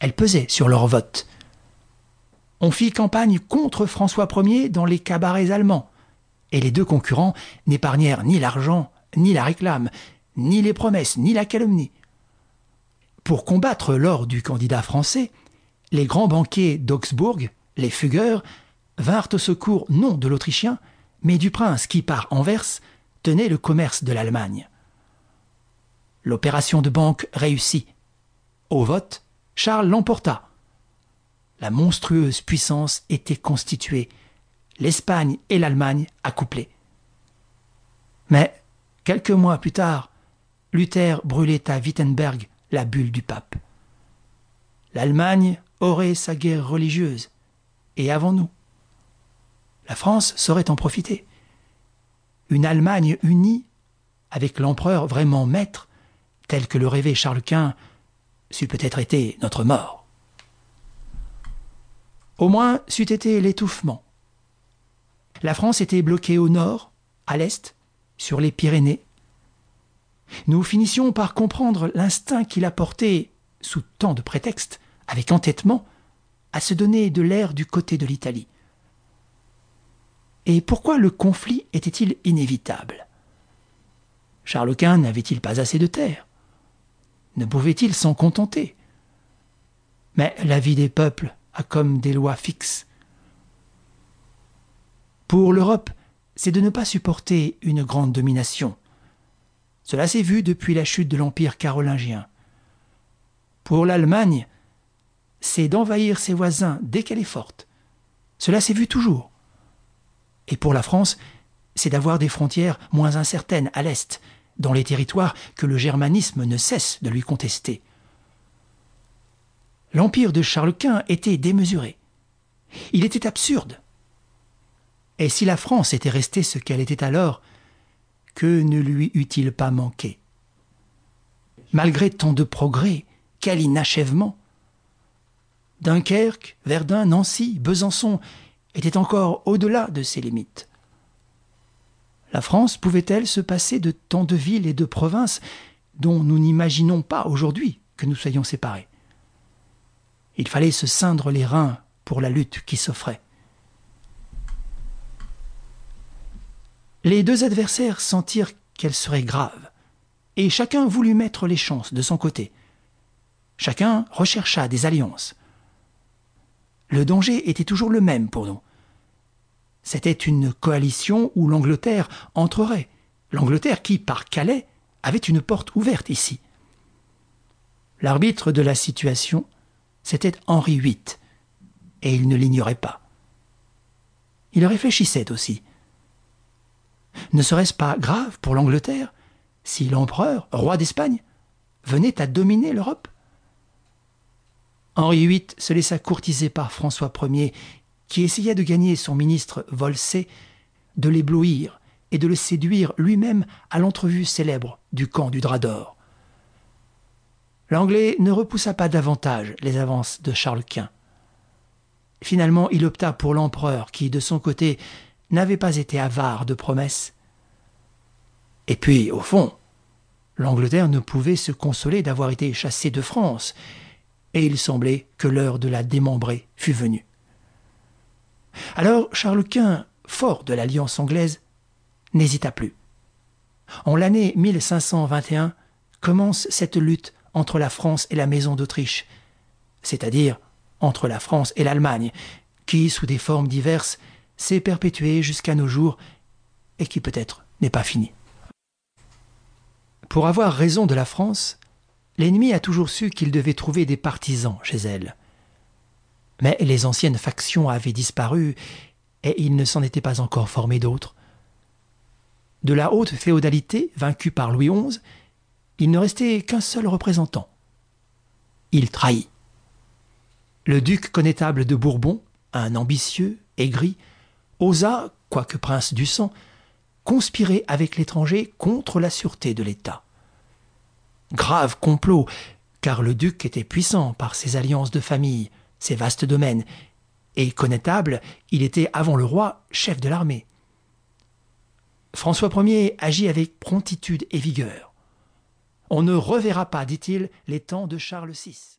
elle pesait sur leur vote. On fit campagne contre François Ier dans les cabarets allemands, et les deux concurrents n'épargnèrent ni l'argent, ni la réclame, ni les promesses, ni la calomnie. Pour combattre l'or du candidat français, les grands banquiers d'Augsbourg, les Fugueurs, vinrent au secours non de l'Autrichien, mais du prince qui, par Anvers, tenait le commerce de l'Allemagne. L'opération de banque réussit. Au vote, Charles l'emporta. La monstrueuse puissance était constituée, l'Espagne et l'Allemagne accouplées. Mais, quelques mois plus tard, Luther brûlait à Wittenberg la bulle du pape. L'Allemagne aurait sa guerre religieuse, et avant nous. La France saurait en profiter. Une Allemagne unie, avec l'empereur vraiment maître, tel que le rêvait Charles Quint, c'eût peut-être été notre mort. Au moins, c'eût été l'étouffement. La France était bloquée au nord, à l'est, sur les Pyrénées. Nous finissions par comprendre l'instinct qui la portait, sous tant de prétextes, avec entêtement, à se donner de l'air du côté de l'Italie. Et pourquoi le conflit était-il inévitable? Charles Quint n'avait-il pas assez de terre? Ne pouvait-il s'en contenter? Mais la vie des peuples a comme des lois fixes. Pour l'Europe, c'est de ne pas supporter une grande domination. Cela s'est vu depuis la chute de l'Empire carolingien. Pour l'Allemagne, c'est d'envahir ses voisins dès qu'elle est forte. Cela s'est vu toujours. Et pour la France, c'est d'avoir des frontières moins incertaines à l'Est, dans les territoires que le germanisme ne cesse de lui contester. L'empire de Charles Quint était démesuré. Il était absurde. Et si la France était restée ce qu'elle était alors, que ne lui eût-il pas manqué? Malgré tant de progrès, quel inachèvement Dunkerque, Verdun, Nancy, Besançon étaient encore au-delà de ses limites. La France pouvait-elle se passer de tant de villes et de provinces dont nous n'imaginons pas aujourd'hui que nous soyons séparés? Il fallait se ceindre les reins pour la lutte qui s'offrait. Les deux adversaires sentirent qu'elle serait grave, et chacun voulut mettre les chances de son côté. Chacun rechercha des alliances. Le danger était toujours le même pour nous. C'était une coalition où l'Angleterre entrerait. L'Angleterre qui, par Calais, avait une porte ouverte ici. L'arbitre de la situation, c'était Henri VIII, et il ne l'ignorait pas. Il réfléchissait aussi. Ne serait-ce pas grave pour l'Angleterre si l'empereur, roi d'Espagne, venait à dominer l'Europe? Henri VIII se laissa courtiser par François Ier, qui essaya de gagner son ministre Volsé, de l'éblouir et de le séduire lui-même à l'entrevue célèbre du camp du drap d'or. L'Anglais ne repoussa pas davantage les avances de Charles Quint. Finalement, il opta pour l'empereur qui, de son côté, n'avait pas été avare de promesses. Et puis, au fond, l'Angleterre ne pouvait se consoler d'avoir été chassée de France, et il semblait que l'heure de la démembrer fût venue. Alors Charles Quint, fort de l'alliance anglaise, n'hésita plus. En l'année 1521 commence cette lutte entre la France et la Maison d'Autriche, c'est-à-dire entre la France et l'Allemagne, qui, sous des formes diverses, s'est perpétuée jusqu'à nos jours et qui peut-être n'est pas finie. Pour avoir raison de la France, L'ennemi a toujours su qu'il devait trouver des partisans chez elle. Mais les anciennes factions avaient disparu, et il ne s'en était pas encore formé d'autres. De la haute féodalité, vaincue par Louis XI, il ne restait qu'un seul représentant. Il trahit. Le duc connétable de Bourbon, un ambitieux, aigri, osa, quoique prince du sang, conspirer avec l'étranger contre la sûreté de l'État. Grave complot, car le duc était puissant par ses alliances de famille, ses vastes domaines, et connétable, il était avant le roi chef de l'armée. François Ier agit avec promptitude et vigueur. On ne reverra pas, dit-il, les temps de Charles VI.